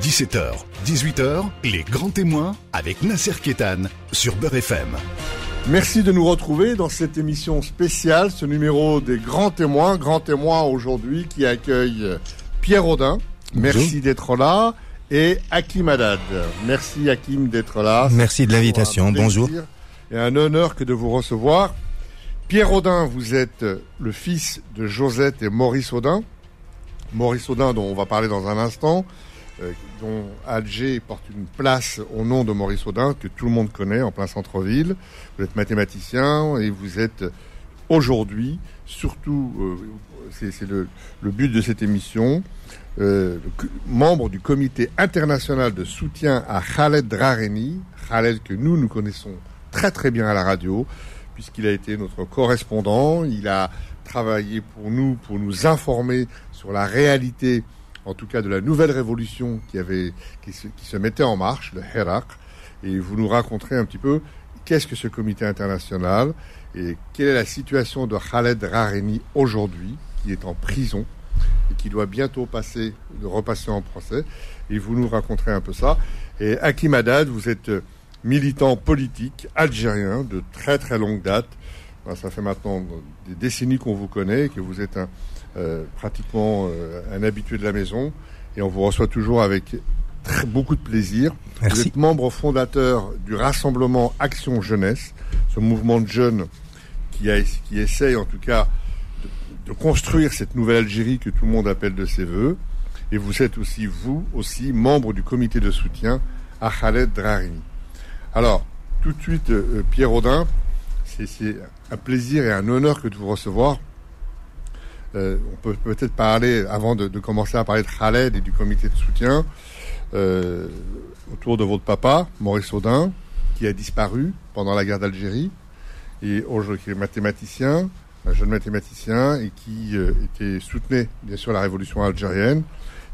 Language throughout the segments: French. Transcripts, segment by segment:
17h, 18h, les grands témoins avec Nasser Kétan sur Beurre FM. Merci de nous retrouver dans cette émission spéciale, ce numéro des grands témoins, grands témoins aujourd'hui qui accueille Pierre Audin. Merci d'être là. Et Hakim Haddad. Merci Hakim d'être là. Merci de l'invitation. Bonjour. Et un honneur que de vous recevoir. Pierre Audin, vous êtes le fils de Josette et Maurice Audin. Maurice Audin, dont on va parler dans un instant, euh, dont Alger porte une place au nom de Maurice Audin, que tout le monde connaît en plein centre-ville. Vous êtes mathématicien et vous êtes aujourd'hui, surtout, euh, c'est le, but de cette émission, euh, membre du comité international de soutien à Khaled Drareni, Khaled que nous, nous connaissons très très bien à la radio, puisqu'il a été notre correspondant, il a travaillé pour nous, pour nous informer sur la réalité, en tout cas de la nouvelle révolution qui, avait, qui, se, mettait en marche, le Herak, et vous nous raconterez un petit peu qu'est-ce que ce comité international et quelle est la situation de Khaled Rareni aujourd'hui, qui est en prison et qui doit bientôt passer, repasser en procès. Et vous nous raconterez un peu ça. Et Hakim Haddad, vous êtes militant politique algérien de très très longue date. Ça fait maintenant des décennies qu'on vous connaît, que vous êtes un, euh, pratiquement euh, un habitué de la maison. Et on vous reçoit toujours avec très, beaucoup de plaisir. Vous êtes membre fondateur du Rassemblement Action Jeunesse, ce mouvement de jeunes qui, a, qui essaye en tout cas de, construire cette nouvelle Algérie que tout le monde appelle de ses voeux. Et vous êtes aussi, vous aussi, membre du comité de soutien à Khaled Drarimi. Alors, tout de suite, euh, Pierre Audin, c'est un plaisir et un honneur que de vous recevoir. Euh, on peut peut-être parler, avant de, commencer à parler de Khaled et du comité de soutien, euh, autour de votre papa, Maurice Audin, qui a disparu pendant la guerre d'Algérie, et aujourd'hui qui est mathématicien, un jeune mathématicien, et qui euh, était soutenait bien sûr la révolution algérienne,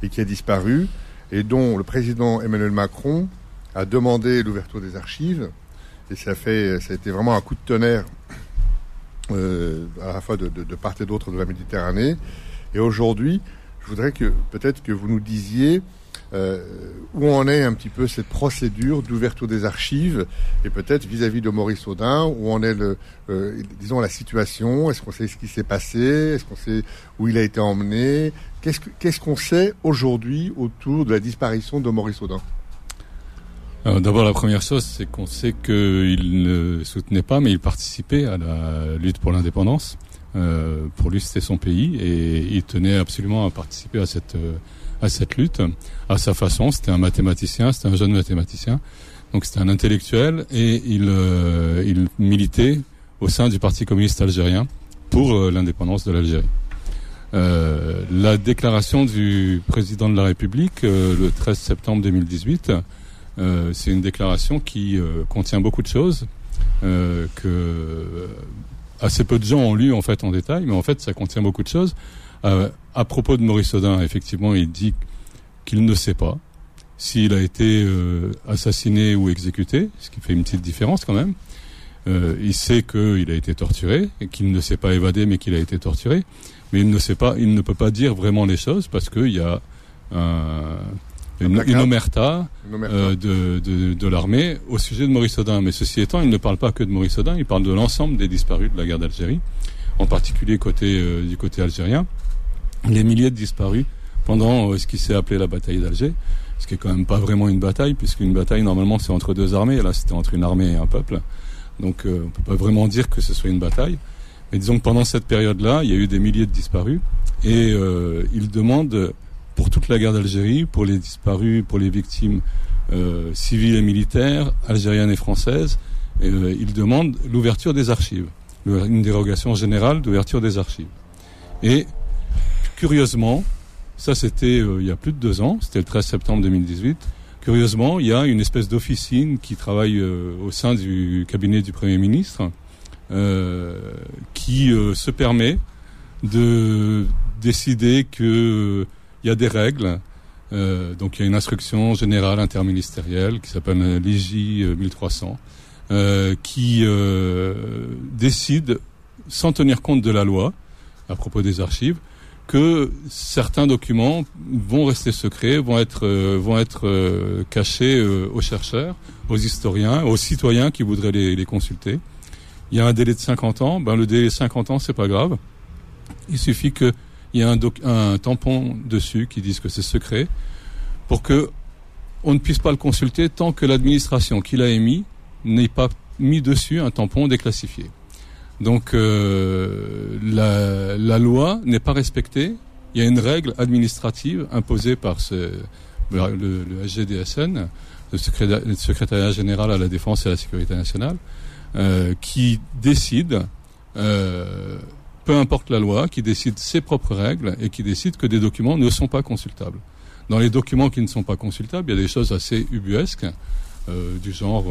et qui a disparu, et dont le président Emmanuel Macron a demandé l'ouverture des archives, et ça, fait, ça a été vraiment un coup de tonnerre euh, à la fois de, part et d'autre de la Méditerranée. Et aujourd'hui, je voudrais que peut-être que vous nous disiez euh, où en est un petit peu cette procédure d'ouverture des archives et peut-être vis-à-vis de Maurice Audin, où en est le, euh, disons la situation, est-ce qu'on sait ce qui s'est passé, est-ce qu'on sait où il a été emmené, qu'est-ce qu'on sait aujourd'hui autour de la disparition de Maurice Audin? D'abord, la première chose, c'est qu'on sait qu'il ne soutenait pas, mais il participait à la lutte pour l'indépendance. Euh, pour lui, c'était son pays et il tenait absolument à participer à cette euh, à cette lutte à sa façon. C'était un mathématicien, c'était un jeune mathématicien, donc c'était un intellectuel et il euh, il militait au sein du Parti communiste algérien pour euh, l'indépendance de l'Algérie. la déclaration du président de la République le 13 septembre 2018 euh, c'est une déclaration qui euh, contient beaucoup de choses euh, que assez peu de gens ont lu en fait en détail, mais en fait ça contient beaucoup de choses. à propos de Maurice Audin, effectivement, il dit qu'il ne sait pas s'il a été assassiné ou exécuté, ce qui fait une petite différence quand même. Euh, il sait qu'il a été torturé et qu'il ne s'est pas évadé, mais qu'il a été torturé. Mais il ne sait pas, il ne peut pas dire vraiment les choses parce qu'il y a un, une, une omerta, euh, de, de, de l'armée au sujet de Maurice Audin. Mais ceci étant, il ne parle pas que de Maurice Audin, il parle de l'ensemble des disparus de la guerre d'Algérie, en particulier côté, euh, du côté algérien. Les milliers de disparus pendant euh, ce qui s'est appelé la bataille d'Alger, ce qui est quand même pas vraiment une bataille, puisqu'une bataille, normalement, c'est entre deux armées, et là, c'était entre une armée et un peuple. Donc, on peut pas vraiment dire que ce soit une bataille. Mais disons que pendant cette période-là, il y a eu des milliers de disparus, et il demande pour toute la guerre d'Algérie, pour les disparus, pour les victimes euh, civiles et militaires, algériennes et françaises. Euh, il demande l'ouverture des archives, une dérogation générale d'ouverture des archives. Et curieusement, ça c'était euh, il y a plus de deux ans, c'était le 13 septembre 2018. Curieusement, il y a une espèce d'officine qui travaille euh, au sein du cabinet du Premier ministre, qui se permet de décider que il y a des règles. Euh, donc il y a une instruction générale interministérielle qui s'appelle l'IJ 1300 euh, qui euh, décide, sans tenir compte de la loi, à propos des archives, que certains documents vont rester secrets, vont être, vont être cachés aux chercheurs, aux historiens, aux citoyens qui voudraient les, les, consulter. Il y a un délai de 50 ans. Ben, le délai de 50 ans, c'est pas grave. Il suffit qu'il y ait un, tampon dessus qui dise que c'est secret pour que on ne puisse pas le consulter tant que l'administration qui l'a émis n'ait pas mis dessus un tampon déclassifié. Donc euh, la, la, loi n'est pas respectée. Il y a une règle administrative imposée par ce, le, le le secrétariat, général à la défense et à la sécurité nationale, euh, qui décide, euh, peu importe la loi, qui décide ses propres règles et qui décide que des documents ne sont pas consultables. Dans les documents qui ne sont pas consultables, il y a des choses assez ubuesques, euh, du genre,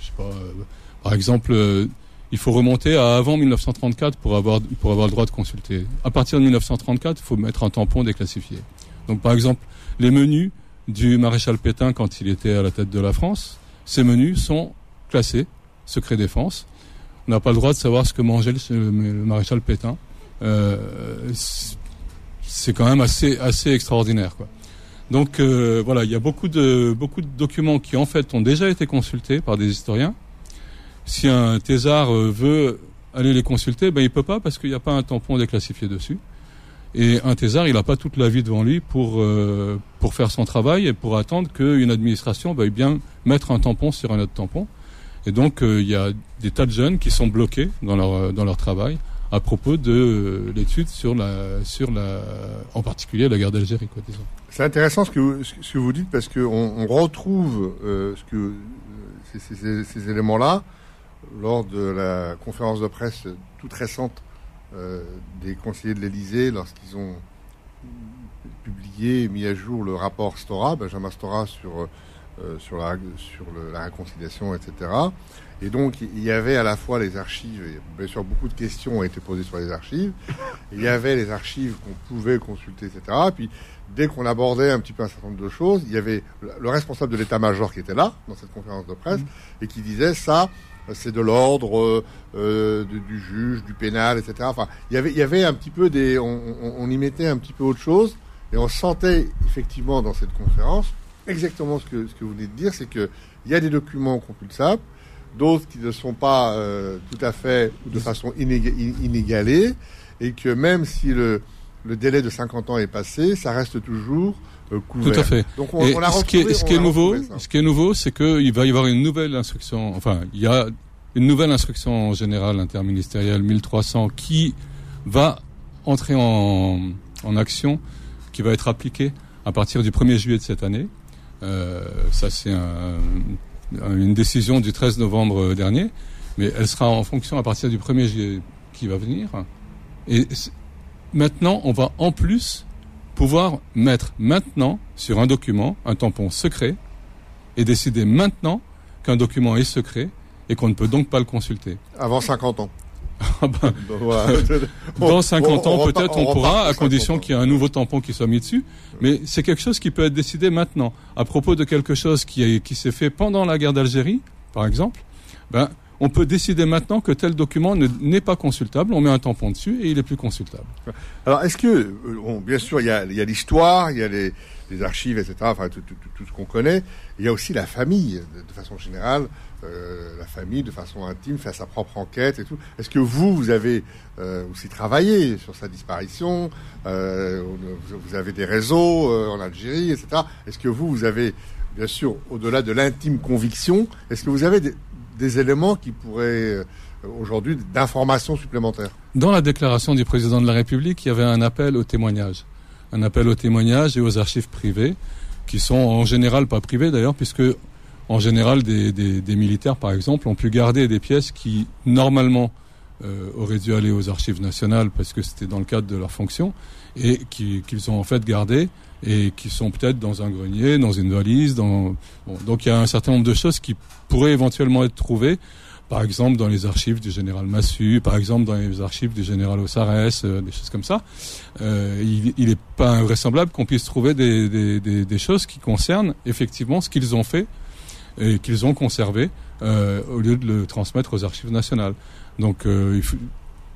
je sais pas, par exemple il faut remonter à avant 1934 pour avoir, pour avoir le droit de consulter. À partir de 1934, il faut mettre un tampon déclassifié. Donc par exemple, les menus du maréchal Pétain quand il était à la tête de la France, ces menus sont classés, secret défense. On n'a pas le droit de savoir ce que mangeait le, maréchal Pétain. Euh, c'est quand même assez, assez extraordinaire. Quoi. Donc euh, voilà, il y a beaucoup de, beaucoup de documents qui en fait ont déjà été consultés par des historiens, si un thésard euh, veut aller les consulter, ben il peut pas parce qu'il n'y a pas un tampon déclassifié dessus. Et un thésard, il n'a pas toute la vie devant lui pour euh, pour faire son travail et pour attendre qu'une administration veuille bien mettre un tampon sur un autre tampon. Et donc euh, il y a des tas de jeunes qui sont bloqués dans leur dans leur travail à propos de l'étude sur la sur la en particulier la guerre d'Algérie quoi disons. C'est intéressant ce que vous, ce que vous dites parce qu'on on retrouve ce que ces, ces, ces éléments là lors de la conférence de presse toute récente euh, des conseillers de l'Elysée, lorsqu'ils ont publié et mis à jour le rapport Stora, Benjamin Stora sur, euh, sur, la, sur le, la réconciliation, etc. Et donc, il y avait à la fois les archives, et bien sûr, beaucoup de questions ont été posées sur les archives. Il y avait les archives qu'on pouvait consulter, etc. Puis, dès qu'on abordait un petit peu un certain nombre de choses, il y avait le responsable de l'état-major qui était là, dans cette conférence de presse, mmh. et qui disait ça, c'est de l'ordre euh, du juge, du pénal, etc. Enfin, il y avait, il y avait un petit peu des, on, on, y mettait un petit peu autre chose, et on sentait effectivement dans cette conférence exactement ce que ce que vous venez de dire, c'est que il y a des documents compulsables, d'autres qui ne sont pas euh, tout à fait de façon inégalée, et que même si le le délai de 50 ans est passé, ça reste toujours euh, couvert. Tout à fait. Donc on, on a ce, qui est, ce qui est nouveau, ce qui est nouveau, c'est qu'il va y avoir une nouvelle instruction. Enfin, il y a une nouvelle instruction générale interministérielle 1300 qui va entrer en, en action, qui va être appliquée à partir du 1er juillet de cette année. Euh, ça, c'est un, une décision du 13 novembre dernier, mais elle sera en fonction à partir du 1er juillet qui va venir. Et maintenant, on va en plus pouvoir mettre maintenant sur un document un tampon secret et décider maintenant qu'un document est secret et qu'on ne peut donc pas le consulter. Avant 50 ans. Ah ben, dans 50 ans, peut-être on, pourra, à condition qu'il y ait un nouveau tampon qui soit mis dessus. Mais c'est quelque chose qui peut être décidé maintenant. À propos de quelque chose qui, qui s'est fait pendant la guerre d'Algérie, par exemple, ben, on peut décider maintenant que tel document n'est pas consultable, on met un tampon dessus et il est plus consultable. Alors, est-ce que, euh, bon, bien sûr, il y a, l'histoire, il y a les, archives, etc., enfin, tout, ce qu'on connaît, il y a aussi la famille, de, façon générale, euh, la famille, de façon intime, fait sa propre enquête et tout. Est-ce que vous, vous avez euh, aussi travaillé sur sa disparition Vous avez des réseaux en Algérie, etc. Est-ce que vous, vous avez, bien sûr, au-delà de l'intime conviction, est-ce que vous avez des, des éléments qui pourraient euh, aujourd'hui d'informations supplémentaires? Dans la déclaration du président de la République, il y avait un appel au témoignage. Un appel au témoignage et aux archives privées, qui sont en général pas privées d'ailleurs, puisque en général des, des, militaires, par exemple, ont pu garder des pièces qui normalement euh, auraient dû aller aux archives nationales parce que c'était dans le cadre de leur fonction, et qu'ils ont en fait gardé et qui sont peut-être dans un grenier, dans une valise. Dans... donc il y a un certain nombre de choses qui pourraient éventuellement être trouvées, par exemple dans les archives du général Massu, par exemple dans les archives du général Ossares, euh, des choses comme ça. Euh, il n'est pas invraisemblable qu'on puisse trouver des, des, des, des, choses qui concernent effectivement ce qu'ils ont fait et qu'ils ont conservé euh, au lieu de le transmettre aux archives nationales. Donc euh, il faut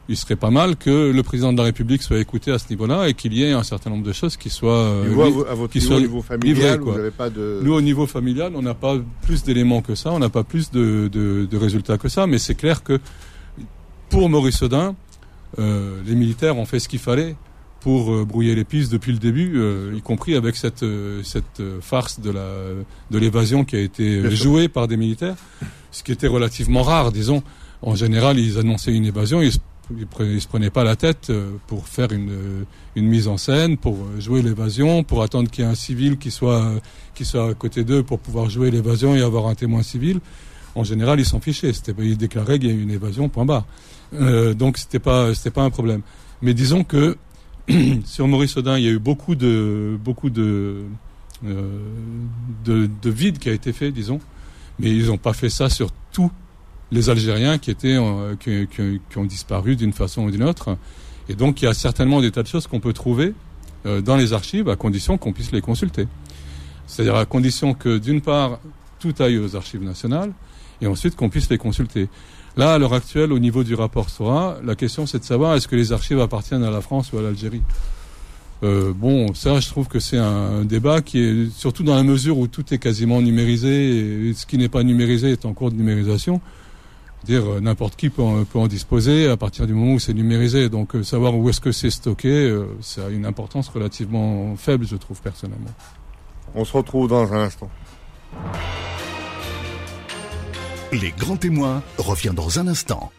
il serait pas mal que le président de la République soit écouté à ce niveau-là et qu'il y ait un certain nombre de choses qui soient, euh, vous, à, votre niveau, niveau familial, vous n'avez pas de... Nous, au niveau familial, on n'a pas plus d'éléments que ça, on n'a pas plus de, de, de, résultats que ça, mais c'est clair que pour Maurice Audin, euh, les militaires ont fait ce qu'il fallait pour euh, brouiller les pistes depuis le début, euh, y compris avec cette, euh, cette farce de la de l'évasion qui a été jouée par des militaires, ce qui était relativement rare, disons. En général, ils annonçaient une évasion, ils ils, se prenaient pas la tête euh, pour faire une, euh, une mise en scène, pour euh, jouer l'évasion, pour attendre qu'il y ait un civil qui soit qui soit à côté d'eux pour pouvoir jouer l'évasion et avoir un témoin civil. En général, ils s'en fichaient. C'était, ils déclaraient qu'il y a une évasion, point barre. Euh, donc c'était pas c'était pas un problème. Mais disons que sur Maurice Audin, il y a eu beaucoup de beaucoup de euh, de, de vide qui a été fait, disons. Mais ils n'ont pas fait ça sur tout les Algériens qui étaient qui, qui, ont disparu d'une façon ou d'une autre. Et donc il y a certainement des tas de choses qu'on peut trouver euh, dans les archives à condition qu'on puisse les consulter. C'est-à-dire à condition que d'une part tout aille aux archives nationales et ensuite qu'on puisse les consulter. Là, à l'heure actuelle, au niveau du rapport SORA, la question c'est de savoir est-ce que les archives appartiennent à la France ou à l'Algérie? Euh, bon, ça, je trouve que c'est un, débat qui est surtout dans la mesure où tout est quasiment numérisé et ce qui n'est pas numérisé est en cours de numérisation dire euh, n'importe qui peut en, peut en, disposer à partir du moment où c'est numérisé. Donc euh, savoir où est-ce que c'est stocké, euh, ça a une importance relativement faible, je trouve personnellement. On se retrouve dans un instant. Les grands témoins revient dans un instant.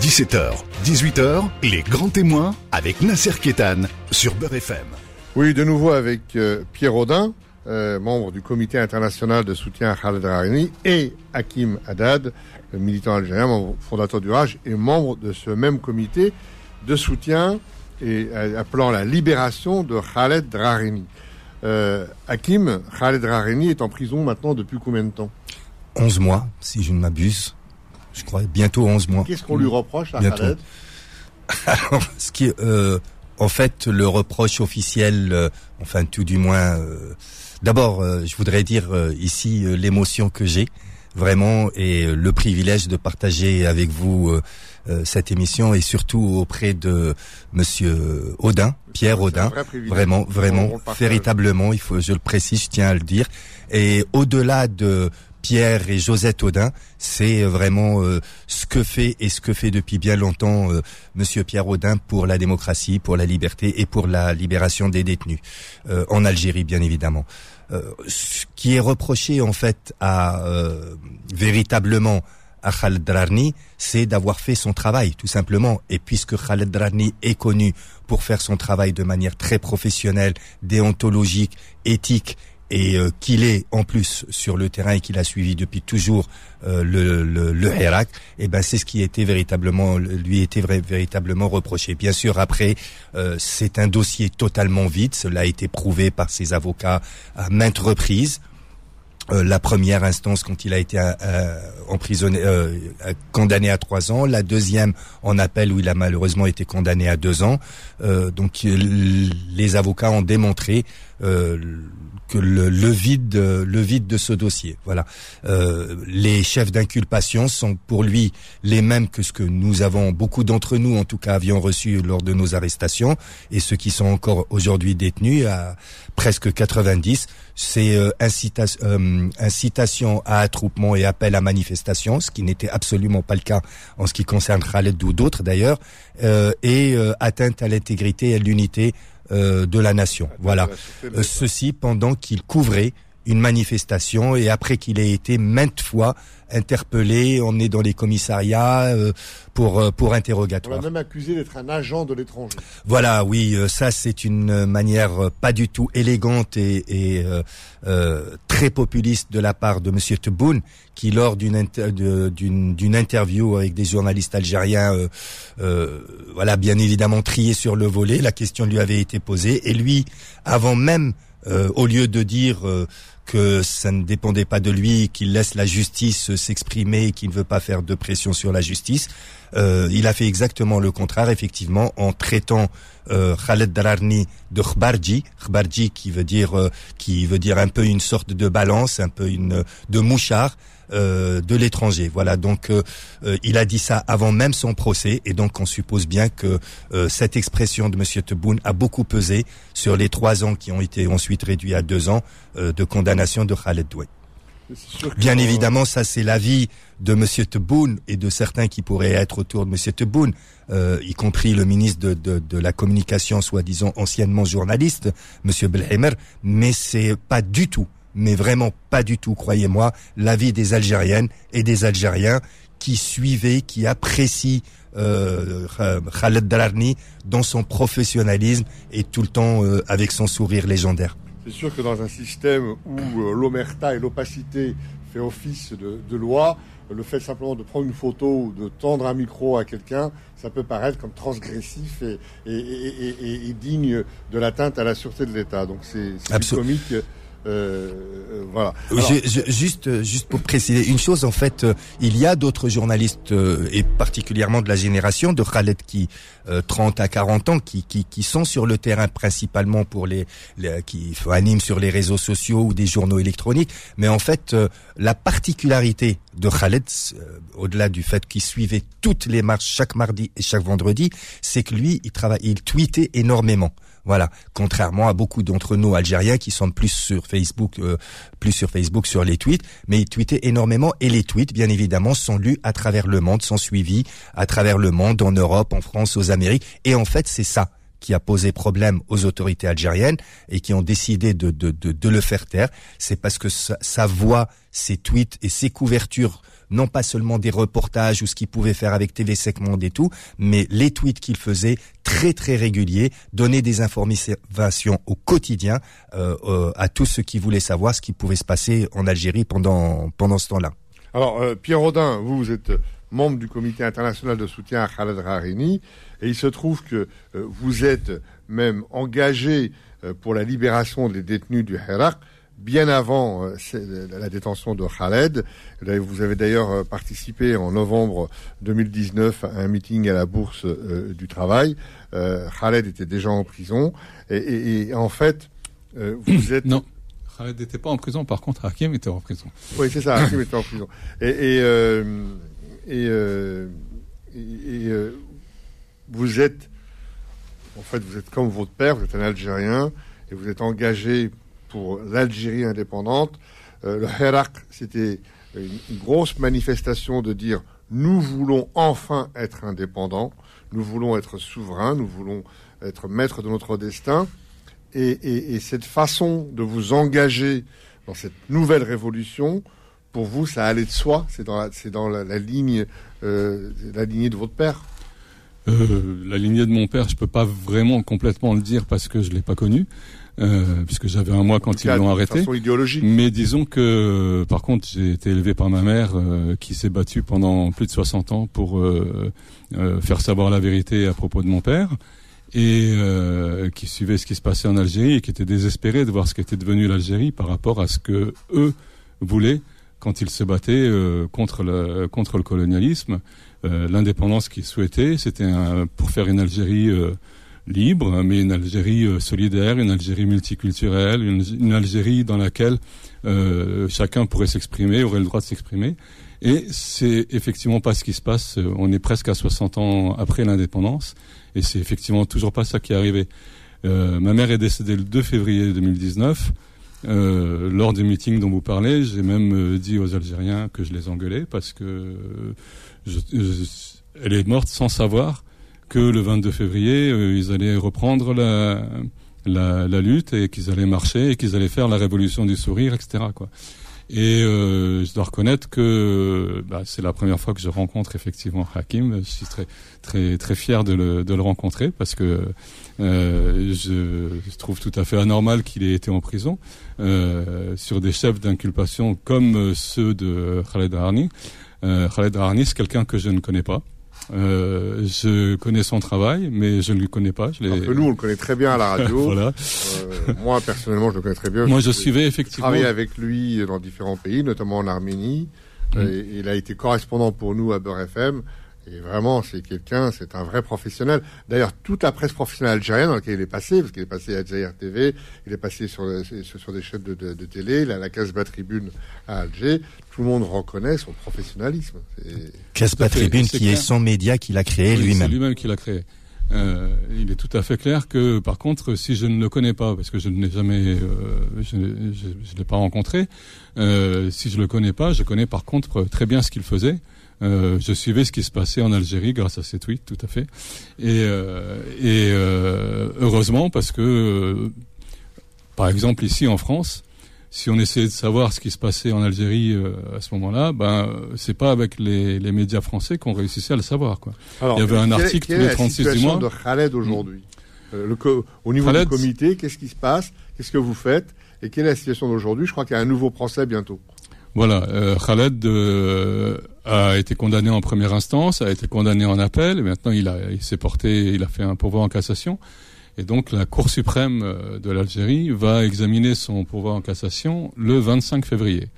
17h, 18h, les grands témoins avec Nasser Kétan sur Beurre FM. Oui, de nouveau avec Pierre Audin, euh, membre du comité international de soutien à Khaled Rahani, et Hakim Haddad, militant algérien, fondateur du RAJ, et membre de ce même comité de soutien et euh, appelant la libération de Khaled Rahani. Euh, Hakim, Khaled Rahani est en prison maintenant depuis combien de temps 11 mois, si je ne m'abuse. Je crois bientôt 11 mois. Qu'est-ce qu'on lui reproche à Khaled Alors, ce qui, euh, en fait, le reproche officiel, euh, enfin tout du moins, euh, D'abord, je voudrais dire ici l'émotion que j'ai vraiment et le privilège de partager avec vous cette émission et surtout auprès de Monsieur Audin, Pierre Audin, vraiment, vraiment, véritablement, il faut, je le précise, je tiens à le dire. Et au-delà de Pierre et Josette Audin, c'est vraiment euh, ce que fait et ce que fait depuis bien longtemps euh, Monsieur Pierre Audin pour la démocratie, pour la liberté et pour la libération des détenus euh, en Algérie, bien évidemment. ce qui est reproché en fait à véritablement à Khaled Drarni, c'est d'avoir fait son travail, tout simplement. Et puisque Khaled Drarni est connu pour faire son travail de manière très professionnelle, déontologique, éthique et euh, qu'il est en plus sur le terrain et qu'il a suivi depuis toujours euh, le, le, le et eh ben c'est ce qui était véritablement lui était véritablement reproché. Bien sûr, après euh, c'est un dossier totalement vide. Cela a été prouvé par ses avocats à maintes reprises. Euh, la première instance quand il a été euh, euh emprisonné, condamné à trois ans, la deuxième en appel où il a malheureusement été condamné à deux ans. donc les avocats ont démontré que le, le, vide, le vide de ce dossier. Voilà. les chefs d'inculpation sont pour lui les mêmes que ce que nous avons, beaucoup d'entre nous en tout cas, avions reçu lors de nos arrestations et ceux qui sont encore aujourd'hui détenus à presque 90 c'est euh, euh, incitation à attroupement et appel à manifestation, ce qui n'était absolument pas le cas en ce qui concerne Khaled ou d'autres d'ailleurs, euh, et atteinte à l'intégrité et à l'unité de la nation. Voilà. ceci pendant qu'il couvrait une manifestation et après qu'il ait été maintes fois interpellé, emmené dans les commissariats euh, pour euh, pour interrogatoire. On l'a même accusé d'être un agent de l'étranger. Voilà, oui, euh, ça c'est une manière pas du tout élégante et, et très populiste de la part de Monsieur Tebboune, qui lors d'une d'une interview avec des journalistes algériens, voilà, bien évidemment trié sur le volet, la question lui avait été posée et lui, avant même, au lieu de dire que ça ne dépendait pas de lui, qu'il laisse la justice s'exprimer, qu'il ne veut pas faire de pression sur la justice. Euh, il a fait exactement le contraire, effectivement, en traitant euh, Khaled Dararni de Khbarji, Khbarji qui veut dire euh, qui veut dire un peu une sorte de balance, un peu une de mouchard. Euh, de l'étranger. Voilà, donc il a dit ça avant même son procès, et donc on suppose bien que cette expression de Monsieur Tebboune a beaucoup pesé sur les trois ans qui ont été ensuite réduits à deux ans de condamnation de Khaled Douai. Bien évidemment, ça c'est l'avis de Monsieur Tebboune et de certains qui pourraient être autour de Monsieur Tebboune, euh, y compris le ministre de, la communication, soi-disant anciennement journaliste, Monsieur Belheimer, mais c'est pas du tout, mais vraiment pas du tout, croyez-moi, l'avis des Algériennes et des Algériens qui suivaient, qui apprécient euh, Khaled Dararni dans son professionnalisme et tout le temps euh, avec son sourire légendaire. C'est sûr que dans un système où euh, l'omerta et l'opacité fait office de, loi, le fait simplement de prendre une photo ou de tendre un micro à quelqu'un, ça peut paraître comme transgressif et, digne de l'atteinte à la sûreté de l'État. Donc c'est comique euh, euh, voilà. juste, juste pour préciser une chose, en fait, euh, il y a d'autres journalistes et particulièrement de la génération de Khaled qui 30 à 40 ans qui, qui, qui sont sur le terrain principalement pour les, qui animent sur les réseaux sociaux ou des journaux électroniques. Mais en fait, la particularité de Khaled, au-delà du fait qu'il suivait toutes les marches chaque mardi et chaque vendredi, c'est que lui, il travaille, il tweetait énormément. Voilà, contrairement à beaucoup d'entre nous Algériens qui sont plus sur Facebook, euh, plus sur Facebook sur les tweets, mais ils tweetaient énormément et les tweets, bien évidemment, sont lus à travers le monde, sont suivis à travers le monde, en Europe, en France, aux Amériques, et en fait, c'est ça qui a posé problème aux autorités algériennes et qui ont décidé de, de, de, le faire taire, c'est parce que sa voix, ses tweets et ses couvertures non pas seulement des reportages ou ce qu'il pouvait faire avec TV Monde et tout, mais les tweets qu'il faisait très très réguliers, donner des informations au quotidien euh, euh, à tous ceux qui voulaient savoir ce qui pouvait se passer en Algérie pendant ce temps-là. Alors euh, Pierre Rodin, vous, vous êtes membre du comité international de soutien à Khaled Rarini et il se trouve que vous êtes même engagé pour la libération des détenus du Hirak bien avant euh, la détention de Khaled. Vous avez d'ailleurs euh, participé en novembre 2019 à un meeting à la Bourse euh, du Travail. Khaled était déjà en prison. Et, en fait, vous êtes... Non. Khaled n'était pas en prison, par contre Hakim était en prison. Oui, c'est ça, Hakim était en prison. Et, et, vous êtes, en fait, vous êtes comme votre père, vous êtes un Algérien, et vous êtes engagé pour l'Algérie indépendante. Euh, le Hirak, c'était une, grosse manifestation de dire nous voulons enfin être indépendants, nous voulons être souverains, nous voulons être maîtres de notre destin. Et, cette façon de vous engager dans cette nouvelle révolution, pour vous, ça allait de soi. C'est dans la, c'est la, ligne, euh, lignée de votre père. Euh, la lignée de mon père, je peux pas vraiment complètement le dire parce que je l'ai pas connu. Euh, puisque j'avais un mois quand ils l'ont arrêté. idéologique. Mais disons que, par contre, j'ai été élevé par ma mère euh, qui s'est battue pendant plus de 60 ans pour euh, faire savoir la vérité à propos de mon père et qui suivait ce qui se passait en Algérie et qui était désespéré de voir ce qu'était devenu l'Algérie par rapport à ce que eux voulaient quand ils se battaient contre le contre le colonialisme. L'indépendance qu'ils souhaitaient, c'était pour faire une Algérie libre, mais une Algérie euh, solidaire, une Algérie multiculturelle, une, Algérie dans laquelle euh, chacun pourrait s'exprimer, aurait le droit de s'exprimer. Et c'est effectivement pas ce qui se passe. Euh, on est presque à 60 ans après l'indépendance, et c'est effectivement toujours pas ça qui est arrivé. Euh, ma mère est décédée le 2 février 2019. Euh, lors du meeting dont vous parlez, j'ai même dit aux Algériens que je les engueulais parce que je, elle est morte sans savoir que le 22 février, euh, ils allaient reprendre la, la, la lutte et qu'ils allaient marcher et qu'ils allaient faire la révolution du sourire, etc. Quoi. Et euh, je dois reconnaître que bah, c'est la première fois que je rencontre effectivement Hakim. Je suis très très très fier de le, de le rencontrer parce que euh, je, je, trouve tout à fait anormal qu'il ait été en prison euh, sur des chefs d'inculpation comme ceux de Khaled Arni. Euh, Khaled Arni, c'est quelqu'un que je ne connais pas. Euh, je connais son travail, mais je ne le connais pas. Je nous, on le connaît très bien à la radio. voilà. Euh, moi, personnellement, je le connais très bien. Moi, je, suivais effectivement. Travaillé avec lui dans différents pays, notamment en Arménie. Mm. il a été correspondant pour nous à Beurre FM. Et vraiment, c'est quelqu'un, c'est un vrai professionnel. D'ailleurs, toute la presse professionnelle algérienne dans laquelle il est passé, parce qu'il est passé à Algérie TV, il est passé sur, sur, des chaînes de, de, télé, la, la Casbah Tribune à Alger, tout le monde reconnaît son professionnalisme. Casbah Tribune, qui est son média qu'il a créé lui-même. C'est lui-même qui l'a créé. Euh, il est tout à fait clair que, par contre, si je ne le connais pas, parce que je ne l'ai jamais, euh, je ne l'ai pas rencontré, euh, si je le connais pas, je connais par contre très bien ce qu'il faisait. Euh, je suivais ce qui se passait en Algérie grâce à ces tweets, tout à fait. Et, euh, et euh, heureusement, parce que, par exemple, ici en France, si on essayait de savoir ce qui se passait en Algérie à ce moment-là, ben c'est pas avec les, les médias français qu'on réussissait à le savoir. Quoi. Alors, Il y avait un article tous les 36 du mois. de Khaled aujourd'hui? Le Au niveau du comité, qu'est-ce qui se passe? Qu'est-ce que vous faites? Et quelle est la situation d'aujourd'hui? Je crois qu'il y a un nouveau procès bientôt. Voilà, euh, Khaled euh, a été condamné en première instance, a été condamné en appel, et maintenant il, a, il s'est porté, il a fait un pourvoi en cassation. Et donc la Cour suprême euh, de l'Algérie va examiner son pourvoi en cassation le 25 février.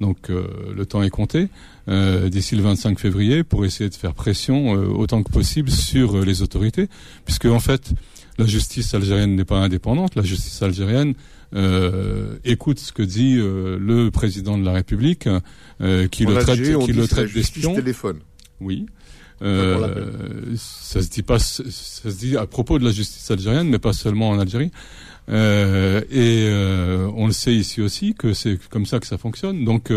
Donc euh, le temps est compté euh, d'ici le 25 février pour essayer de faire pression autant que possible sur les autorités, puisque en fait la justice algérienne n'est pas indépendante. La justice algérienne euh, écoute ce que dit euh, le président de la République, euh, qui le traite, qui le traite d'espion. Oui. Euh, ça se dit pas, ça se dit à propos de la justice algérienne, mais pas seulement en Algérie. Euh, et euh, on le sait ici aussi que c'est comme ça que ça fonctionne. Donc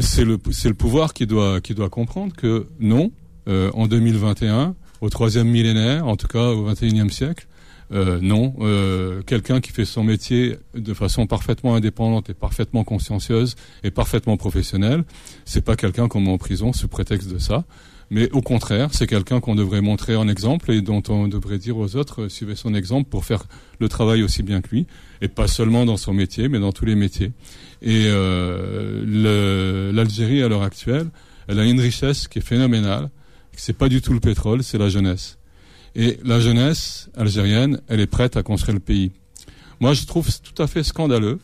c'est le c'est le pouvoir qui doit qui doit comprendre que non, en 2021, au troisième millénaire, en tout cas au 21e siècle, euh, non, euh, quelqu'un qui fait son métier de façon parfaitement indépendante et parfaitement consciencieuse et parfaitement professionnelle, c'est pas quelqu'un qu'on met en prison sous prétexte de ça. Mais au contraire, c'est quelqu'un qu'on devrait montrer en exemple et dont on devrait dire aux autres, euh, suivez son exemple pour faire le travail aussi bien que lui, et pas seulement dans son métier, mais dans tous les métiers. Et euh, l'Algérie, à l'heure actuelle, elle a une richesse qui est phénoménale. C'est pas du tout le pétrole, c'est la jeunesse. Et la jeunesse algérienne, elle est prête à construire le pays. Moi, je trouve tout à fait scandaleux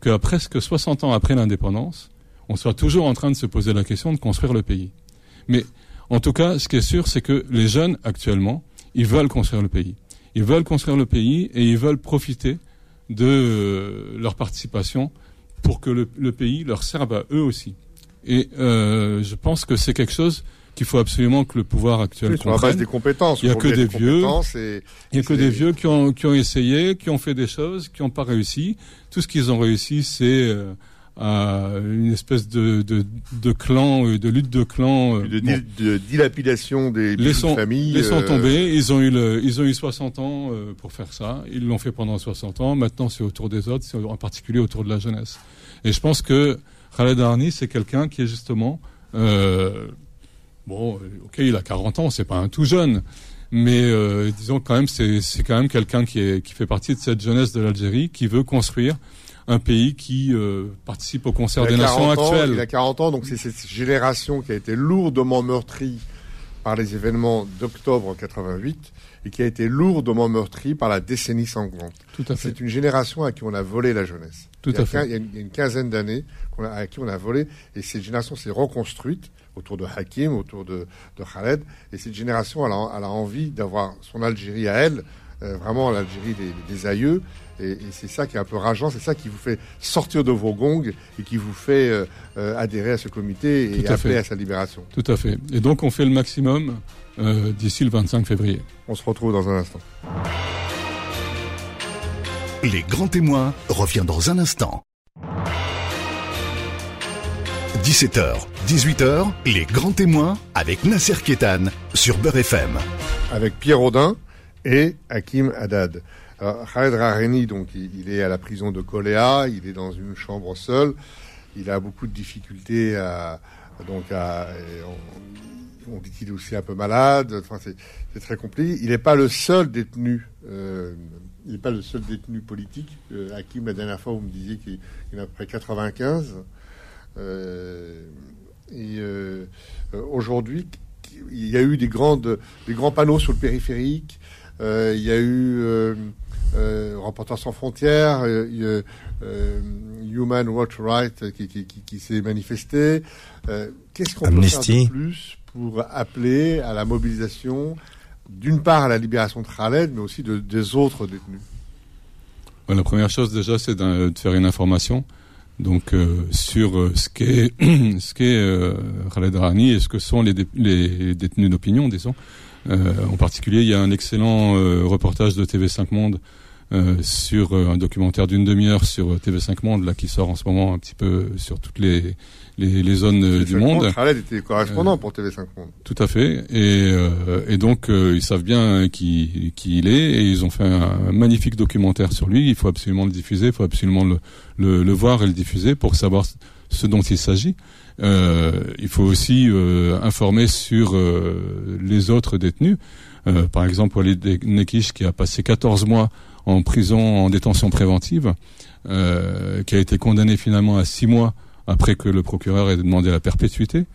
qu'à presque 60 ans après l'indépendance, on soit toujours en train de se poser la question de construire le pays. Mais en tout cas, ce qui est sûr, c'est que les jeunes actuellement, ils veulent construire le pays. Ils veulent construire le pays et ils veulent profiter de euh, leur participation pour que le, pays leur serve à eux aussi. Et euh, je pense que c'est quelque chose qu'il faut absolument que le pouvoir actuel oui, comprenne. des compétences. Il y a que des vieux. il y a que des vieux qui ont qui ont essayé, qui ont fait des choses, qui n'ont pas réussi. Tout ce qu'ils ont réussi, c'est euh, une espèce de, de, de clan, euh, de lutte de clan. Euh, de, dilapidation des les sont, familles. Les sont tombés. Ils ont eu le, ils ont eu 60 ans pour faire ça. Ils l'ont fait pendant 60 ans. Maintenant, c'est autour des autres, c'est en particulier autour de la jeunesse. Et je pense que Khaled Arni, c'est quelqu'un qui est justement euh, Bon, euh, ok, il a 40 ans, c'est pas un tout jeune, mais euh, disons quand même, c'est quand même quelqu'un qui, est, qui fait partie de cette jeunesse de l'Algérie, qui veut construire un pays qui euh, participe au concert des nations actuelles. Il a 40 ans, donc c'est cette génération qui a été lourdement meurtrie par les événements d'octobre 88 et qui a été lourdement meurtrie par la décennie sanglante. Tout à fait. C'est une génération à qui on a volé la jeunesse. Tout à fait. Il y a une, quinzaine d'années à qui on a volé et cette génération s'est reconstruite autour de Hakim, autour de, de Khaled. Et cette génération, elle a, elle a envie d'avoir son Algérie à elle, euh, vraiment l'Algérie des, des, aïeux. Et, et c'est ça qui est un peu rageant, c'est ça qui vous fait sortir de vos gongs et qui vous fait euh, euh adhérer à ce comité et appeler à sa libération. Tout à fait. Et donc on fait le maximum euh, d'ici le 25 février. On se retrouve dans un instant. Les grands témoins revient dans un instant. 17h, 18h, les grands témoins avec Nasser Kétan sur Beurre FM. Avec Pierre Audin et Hakim Haddad. Alors, Khaled Raheni, donc, il, est à la prison de Koléa, il est dans une chambre seule, il a beaucoup de difficultés à, donc, à, on, dit qu'il est aussi un peu malade, enfin, c'est très compliqué. Il n'est pas le seul détenu, euh, il n'est pas le seul détenu politique. Euh, Hakim, la dernière fois, vous me disiez qu'il y en a près 95. Euh, et euh, aujourd'hui, il y a eu des, grandes, des grands panneaux sur le périphérique. Euh, il y a eu euh, Reporters sans frontières, Human Rights Right qui, qui, qui, qui s'est manifesté. Qu'est-ce qu'on peut faire de plus pour appeler à la mobilisation, d'une part à la libération de Khaled, mais aussi de, des autres détenus? La première chose déjà, c'est de faire une information donc euh, sur euh, ce qu'est ce qu'est euh, Khaled Rani et ce que sont les, détenus d'opinion, disons. en particulier, il y a un excellent reportage de TV5 Monde euh, sur euh, un documentaire d'une demi-heure sur TV5 Monde, là, qui sort en ce moment un petit peu sur toutes les, les, les zones euh, du monde. Khaled était correspondant pour TV5 Monde. Tout à fait. Et, et donc, ils savent bien qui, qui il est, et ils ont fait un magnifique documentaire sur lui. Il faut absolument le diffuser, il faut absolument le, le, le voir et le diffuser pour savoir ce dont il s'agit. Euh, il faut aussi euh, informer sur euh, les autres détenus. par exemple, Walid Nekish qui a passé 14 mois en prison en détention préventive, euh, qui a été condamné finalement à six mois après que le procureur ait demandé la perpétuité,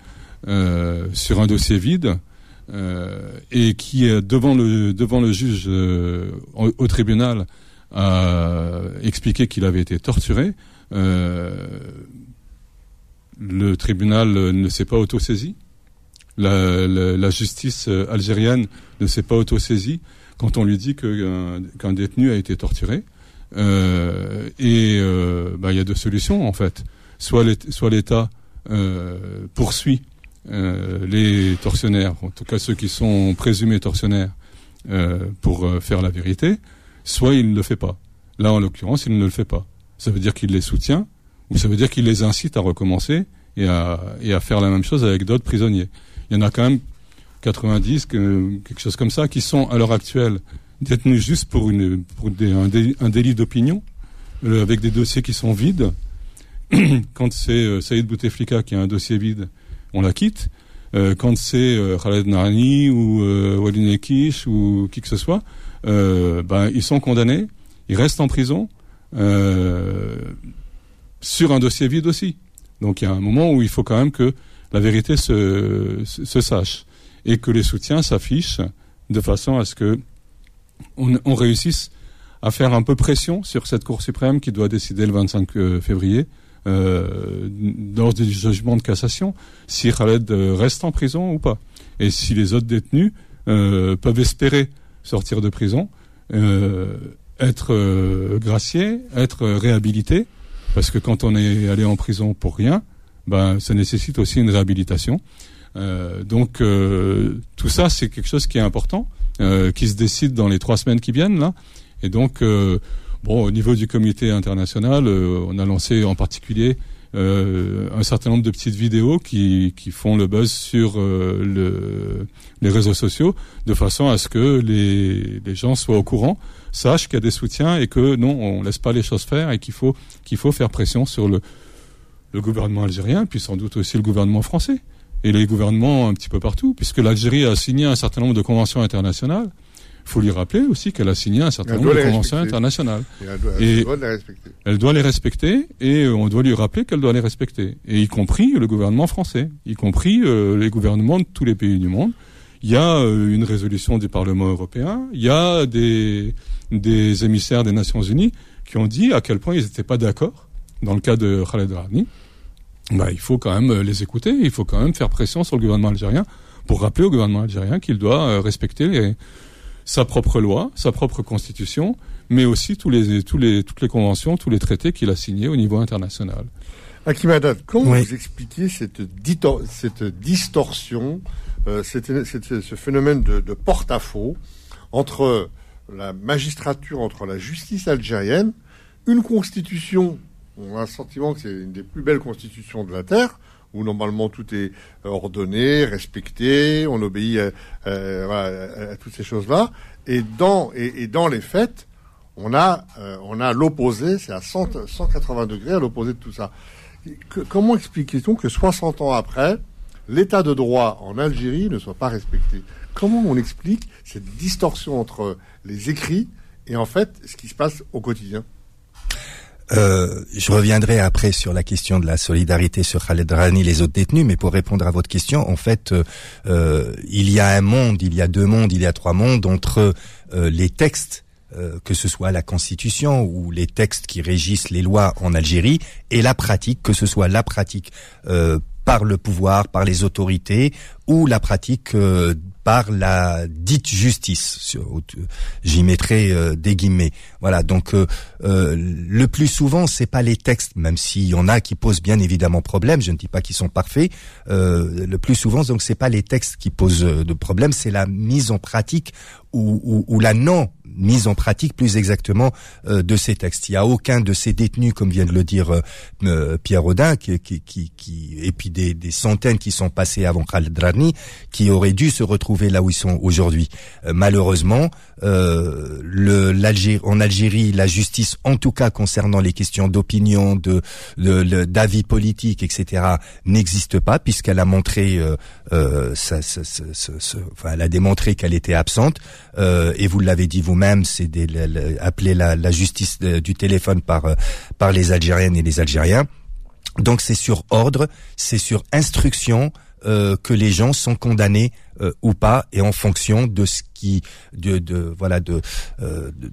euh, sur un dossier vide, euh, et qui devant le devant le juge au, au, tribunal a expliqué qu'il avait été torturé. le tribunal ne s'est pas autosaisi. La, la, la, justice algérienne ne s'est pas autosaisie quand on lui dit euh, qu'un détenu a été torturé. Euh, et euh, bah, il y a deux solutions en fait. Soit l'État poursuit les tortionnaires, en tout cas ceux qui sont présumés tortionnaires, pour faire la vérité, soit il ne le fait pas. Là, en l'occurrence, il ne le fait pas. Ça veut dire qu'il les soutient, ou ça veut dire qu'il les incite à recommencer et à, et à faire la même chose avec d'autres prisonniers. Il y en a quand même 90, quelque chose comme ça, qui sont à l'heure actuelle détenus juste pour, un, délit, d'opinion, euh, avec des dossiers qui sont vides. quand c'est euh, Saïd Bouteflika qui a un dossier vide, on la quitte. Euh, quand c'est Khaled Narani ou euh, Walid Ekish ou qui que ce soit, ben, ils sont condamnés, ils restent en prison sur un dossier vide aussi. Donc il y a un moment où il faut quand même que la vérité se sache et que les soutiens s'affichent de façon à ce que on, réussisse à faire un peu pression sur cette Cour suprême qui doit décider le 25 euh, février euh, lors du jugement de cassation si Khaled euh, reste en prison ou pas et si les autres détenus euh, peuvent espérer sortir de prison, être graciés, être réhabilités parce que quand on est allé en prison pour rien, ben ça nécessite aussi une réhabilitation. Euh, donc euh, tout ça, c'est quelque chose qui est important, euh, qui se décide dans les trois semaines qui viennent là. Et donc, bon, au niveau du comité international, on a lancé en particulier un certain nombre de petites vidéos qui, qui font le buzz sur le, les réseaux sociaux, de façon à ce que les, les gens soient au courant, sachent qu'il y a des soutiens et que non, on laisse pas les choses faire et qu'il faut qu'il faut faire pression sur le, le gouvernement algérien, puis sans doute aussi le gouvernement français et les gouvernements un petit peu partout, puisque l'Algérie a signé un certain nombre de conventions internationales. Il faut lui rappeler aussi qu'elle a signé un certain nombre de conventions internationales. Et elle doit, elle doit, les respecter. Elle doit les respecter et on doit lui rappeler qu'elle doit les respecter. Et y compris le gouvernement français, y compris euh, les gouvernements de tous les pays du monde. Il y a euh, une résolution du Parlement européen, il y a des, des émissaires des Nations Unies qui ont dit à quel point ils n'étaient pas d'accord, dans le cas de Khaled Rani, bah, il faut quand même euh, les écouter, il faut quand même faire pression sur le gouvernement algérien pour rappeler au gouvernement algérien qu'il doit euh, respecter les, sa propre loi, sa propre constitution, mais aussi tous les, tous les, toutes les conventions, tous les traités qu'il a signés au niveau international. Hakim Haddad, comment vous expliquez cette, cette distorsion, euh, ce phénomène de, de porte-à-faux entre la magistrature, entre la justice algérienne, une constitution on a le sentiment que c'est une des plus belles constitutions de la Terre, où normalement tout est ordonné, respecté, on obéit à, toutes ces choses-là. Et dans, les faits, on a, euh, l'opposé, c'est à 180 degrés à l'opposé de tout ça. comment expliquez-on que 60 ans après, l'état de droit en Algérie ne soit pas respecté? Comment on explique cette distorsion entre les écrits et en fait ce qui se passe au quotidien? Euh, je reviendrai après sur la question de la solidarité sur Khaled Rani, les autres détenus, mais pour répondre à votre question, en fait, euh, euh il y a un monde, il y a deux mondes, il y a trois mondes entre euh, les textes euh, que ce soit la Constitution ou les textes qui régissent les lois en Algérie, et la pratique, que ce soit la pratique par le pouvoir, par les autorités, ou la pratique par la dite justice. J'y mettrai euh, des guillemets. Voilà. Donc euh, euh, le plus souvent, c'est pas les textes, même s'il y en a qui posent bien évidemment problème. Je ne dis pas qu'ils sont parfaits. le plus souvent, donc c'est pas les textes qui posent de problème, c'est la mise en pratique ou, ou, la non mise en pratique plus exactement de ces textes. Il n'y a aucun de ces détenus, comme vient de le dire Pierre Audin, qui, qui, qui, et puis des, des, centaines qui sont passés avant Khaled Drani, qui auraient dû se retrouver là où ils sont aujourd'hui. Euh, malheureusement, euh, le, en Algérie, la justice, en tout cas concernant les questions d'opinion, de d'avis politique, etc., n'existe pas puisqu'elle a montré, euh, euh enfin, elle a démontré qu'elle était absente. Euh, et vous l'avez dit vous-même, c'est appeler la, la, justice du téléphone par par les Algériennes et les Algériens. Donc c'est sur ordre, c'est sur instruction. Euh, que les gens sont condamnés euh, ou pas et en fonction de ce qui de, de voilà de, euh, de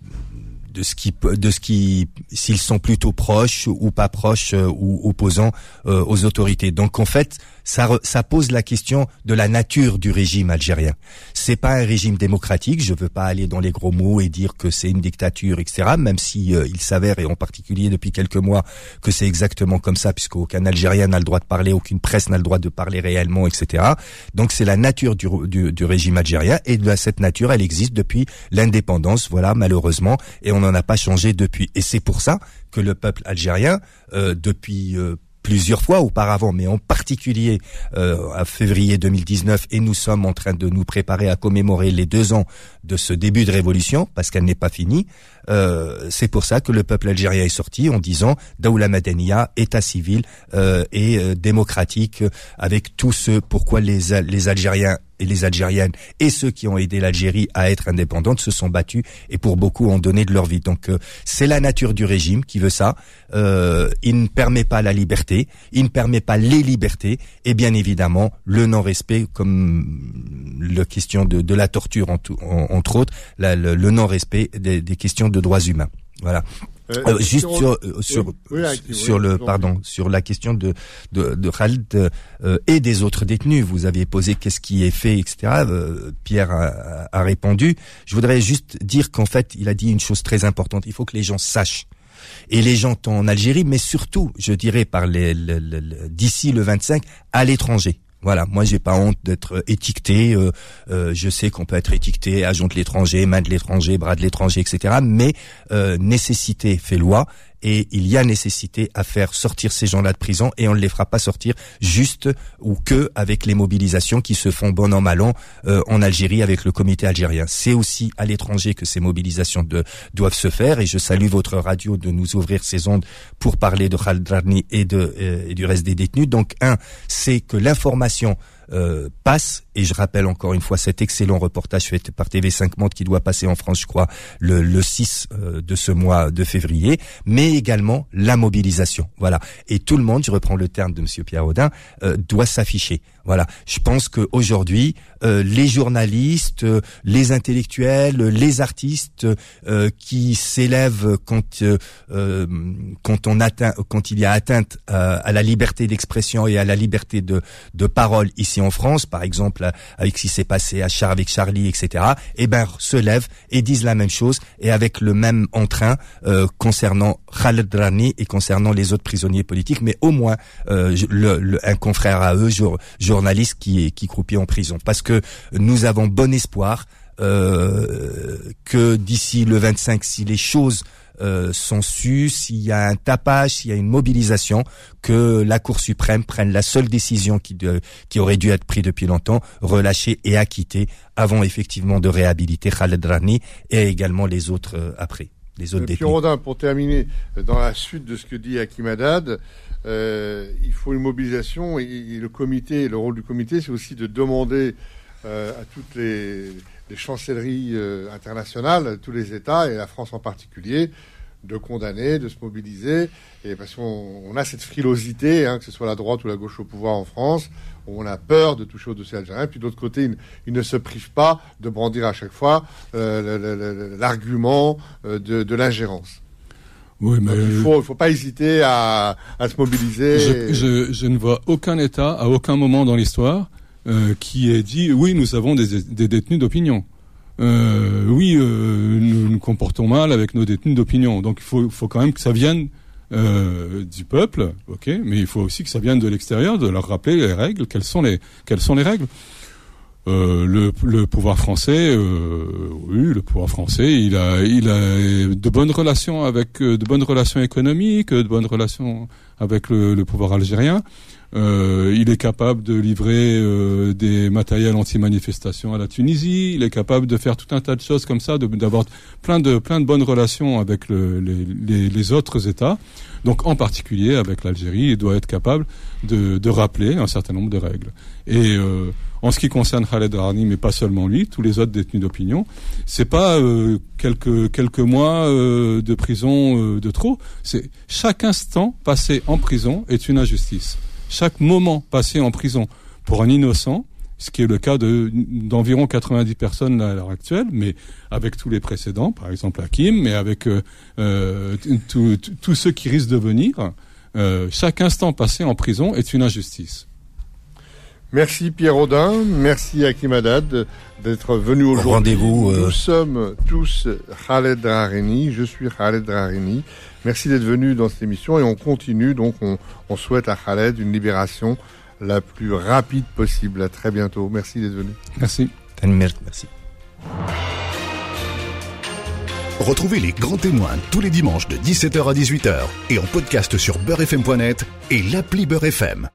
de ce qui de ce qui s'ils sont plutôt proches ou pas proches euh, ou opposants euh, aux autorités. Donc en fait, ça ça pose la question de la nature du régime algérien. C'est pas un régime démocratique. Je veux pas aller dans les gros mots et dire que c'est une dictature, etc. Même si euh, il s'avère et en particulier depuis quelques mois que c'est exactement comme ça, puisqu'aucun Algérien n'a le droit de parler, aucune presse n'a le droit de parler réellement, etc. Donc c'est la nature du, du, régime algérien et de cette nature, elle existe depuis l'indépendance. Voilà, malheureusement, et on n'en a pas changé depuis. Et c'est pour ça que le peuple algérien, euh, depuis euh, plusieurs fois auparavant, mais en particulier euh, à février 2019, et nous sommes en train de nous préparer à commémorer les deux ans de ce début de révolution, parce qu'elle n'est pas finie. Euh, c'est pour ça que le peuple algérien est sorti en disant Daoula Madania, État civil euh, et euh, démocratique, avec tout ce pourquoi les, les Algériens et les Algériennes et ceux qui ont aidé l'Algérie à être indépendante se sont battus et pour beaucoup ont donné de leur vie. Donc euh, c'est la nature du régime qui veut ça. Euh, il ne permet pas la liberté, il ne permet pas les libertés et bien évidemment le non-respect comme la question de, de la torture entre autres, le, non-respect des, des questions de droits humains. Voilà. Euh, euh, juste sur euh, sur sur le pardon sur la question de de, de Khalid et des autres détenus. Vous aviez posé qu'est-ce qui est fait, etc. Pierre a, a, répondu. Je voudrais juste dire qu'en fait, il a dit une chose très importante. Il faut que les gens sachent. Et les gens en Algérie, mais surtout, je dirais, par les, d'ici le 25, à l'étranger. Voilà, moi j'ai pas honte d'être étiqueté. Euh, euh, je sais qu'on peut être étiqueté agent de l'étranger, main de l'étranger, bras de l'étranger, etc. Mais euh, nécessité fait loi et il y a nécessité à faire sortir ces gens-là de prison et on ne les fera pas sortir juste ou que avec les mobilisations qui se font bon an mal an euh, en Algérie avec le comité algérien. C'est aussi à l'étranger que ces mobilisations doivent se faire et je salue votre radio de nous ouvrir ces ondes pour parler de Khaldrani et, euh, et du reste des détenus. Donc un, c'est que l'information euh, passe. Et je rappelle encore une fois cet excellent reportage fait par TV5 Monde qui doit passer en France, je crois, le, le 6 euh, de ce mois de février, mais également la mobilisation. Voilà. Et tout le monde, je reprends le terme de Monsieur Pierre Audin, euh, doit s'afficher. Voilà. Je pense qu'aujourd'hui, euh, les journalistes, euh, les intellectuels, les artistes euh, qui s'élèvent quand quand on atteint, quand il y a atteinte à la liberté d'expression et à la liberté de, de parole ici en France, par exemple avec ce qui s'est passé à Char avec Charlie, etc. Eh ben se lèvent et disent la même chose et avec le même entrain concernant Khaled Rani et concernant les autres prisonniers politiques, mais au moins le, un confrère à eux, journaliste qui qui croupit en prison, parce que nous avons bon espoir euh, que d'ici le 25, si les choses euh, sont sues, s'il y a un tapage, s'il y a une mobilisation, que la Cour suprême prenne la seule décision qui, qui aurait dû être prise depuis longtemps, relâcher et acquitter avant effectivement de réhabiliter Khaled Rani et également les autres euh, après. Les autres Pierre Rodin, pour terminer, dans la suite de ce que dit Hakim Haddad, il faut une mobilisation et, le comité, le rôle du comité, c'est aussi de demander euh, à toutes les, chancelleries euh, internationales, tous les États, et la France en particulier, de condamner, de se mobiliser, et parce qu'on a cette frilosité, hein, que ce soit la droite ou la gauche au pouvoir en France, où on a peur de toucher au dossier algérien, puis d'autre côté, ils, ne se privent pas de brandir à chaque fois euh, l'argument de, l'ingérence. Oui, mais il faut, il faut pas hésiter à, à se mobiliser. je, je, je ne vois aucun État à aucun moment dans l'histoire euh, qui ait dit oui, nous avons des, des détenus d'opinion. Euh, oui, euh, nous nous comportons mal avec nos détenus d'opinion. Donc il faut, faut quand même que ça vienne euh, du peuple, ok, mais il faut aussi que ça vienne de l'extérieur, de leur rappeler les règles. Quelles sont les, quelles sont les règles euh, le, le pouvoir français, euh, oui, le pouvoir français, il a, il a de bonnes relations avec, euh, de bonnes relations économiques, de bonnes relations avec le, le pouvoir algérien. Euh, il est capable de livrer euh, des matériels anti-manifestation à la Tunisie. Il est capable de faire tout un tas de choses comme ça, d'avoir plein de plein de bonnes relations avec le- les, les- les autres États. Donc en particulier avec l'Algérie, il doit être capable de, de rappeler un certain nombre de règles. Et euh, en ce qui concerne Khaled Rani, mais pas seulement lui, tous les autres détenus d'opinion, c'est pas euh, quelques quelques mois euh, de prison euh, de trop. C'est chaque instant passé en prison est une injustice. Chaque moment passé en prison pour un innocent, ce qui est le cas de d'environ 90 personnes à l'heure actuelle, mais avec tous les précédents, par exemple Hakim, mais avec euh, euh, tous ceux qui risquent de venir, euh, chaque instant passé en prison est une injustice. Merci Pierre Audin, merci Hakim Haddad d'être venu aujourd'hui. rendez-vous, euh. Nous sommes tous Khaled Draheni, je suis Khaled Draheni. Merci d'être venu dans cette émission et on continue donc on, on souhaite à Khaled une libération la plus rapide possible. À très bientôt. Merci d'être venu. Merci. Merci. Retrouvez les grands témoins tous les dimanches de 17h à 18h et en podcast sur beurrefm.net et l'appli Beurre FM.